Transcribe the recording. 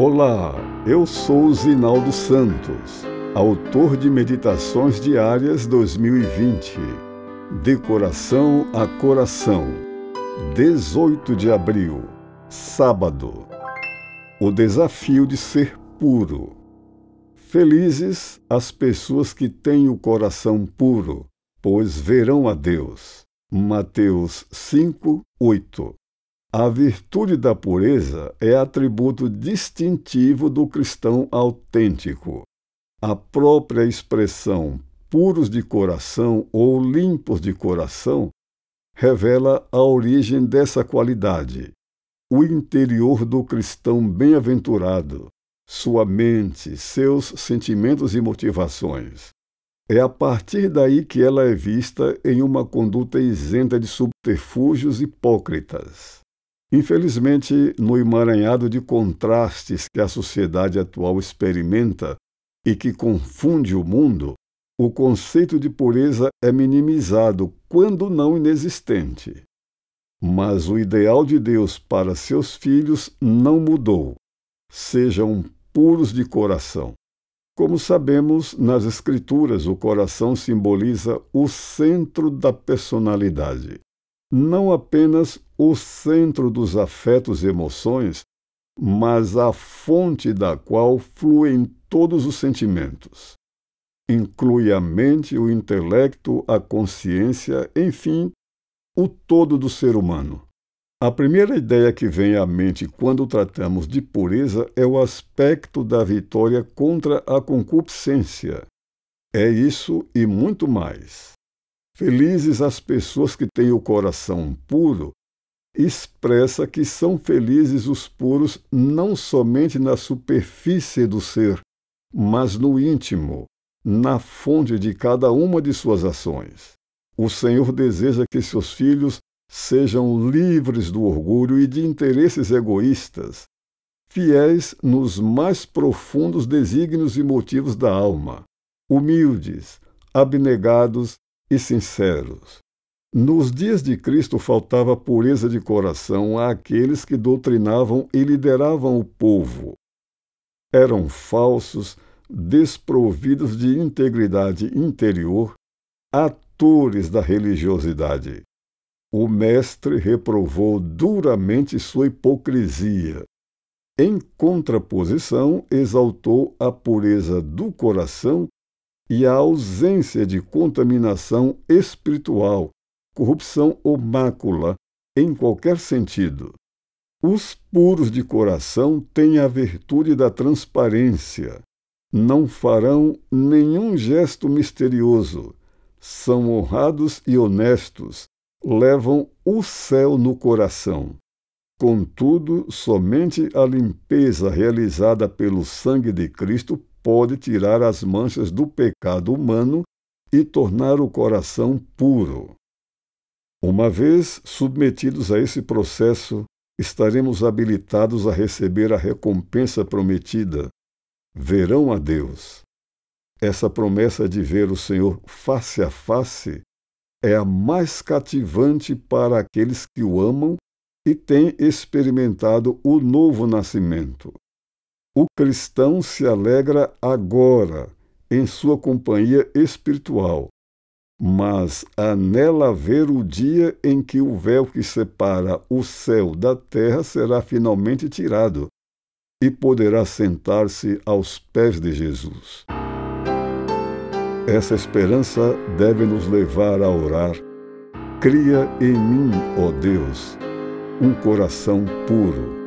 Olá, eu sou Zinaldo Santos, autor de Meditações Diárias 2020, de coração a coração, 18 de abril, sábado. O desafio de ser puro. Felizes as pessoas que têm o coração puro, pois verão a Deus. Mateus 5, 8. A virtude da pureza é atributo distintivo do cristão autêntico. A própria expressão puros de coração ou limpos de coração revela a origem dessa qualidade. O interior do cristão bem-aventurado, sua mente, seus sentimentos e motivações. É a partir daí que ela é vista em uma conduta isenta de subterfúgios hipócritas. Infelizmente, no emaranhado de contrastes que a sociedade atual experimenta e que confunde o mundo, o conceito de pureza é minimizado, quando não inexistente. Mas o ideal de Deus para seus filhos não mudou. Sejam puros de coração. Como sabemos, nas Escrituras, o coração simboliza o centro da personalidade não apenas o centro dos afetos e emoções, mas a fonte da qual fluem todos os sentimentos. Inclui a mente, o intelecto, a consciência, enfim, o todo do ser humano. A primeira ideia que vem à mente quando tratamos de pureza é o aspecto da vitória contra a concupiscência. É isso e muito mais. Felizes as pessoas que têm o coração puro, expressa que são felizes os puros não somente na superfície do ser, mas no íntimo, na fonte de cada uma de suas ações. O Senhor deseja que seus filhos sejam livres do orgulho e de interesses egoístas, fiéis nos mais profundos desígnios e motivos da alma, humildes, abnegados e sinceros. Nos dias de Cristo faltava pureza de coração àqueles que doutrinavam e lideravam o povo. Eram falsos, desprovidos de integridade interior, atores da religiosidade. O Mestre reprovou duramente sua hipocrisia. Em contraposição, exaltou a pureza do coração e a ausência de contaminação espiritual, corrupção ou mácula, em qualquer sentido. Os puros de coração têm a virtude da transparência. Não farão nenhum gesto misterioso. São honrados e honestos. Levam o céu no coração. Contudo, somente a limpeza realizada pelo sangue de Cristo pode tirar as manchas do pecado humano e tornar o coração puro. Uma vez submetidos a esse processo, estaremos habilitados a receber a recompensa prometida. Verão a Deus. Essa promessa de ver o Senhor face a face é a mais cativante para aqueles que o amam e têm experimentado o novo nascimento. O cristão se alegra agora em sua companhia espiritual, mas anela ver o dia em que o véu que separa o céu da terra será finalmente tirado e poderá sentar-se aos pés de Jesus. Essa esperança deve nos levar a orar. Cria em mim, ó Deus, um coração puro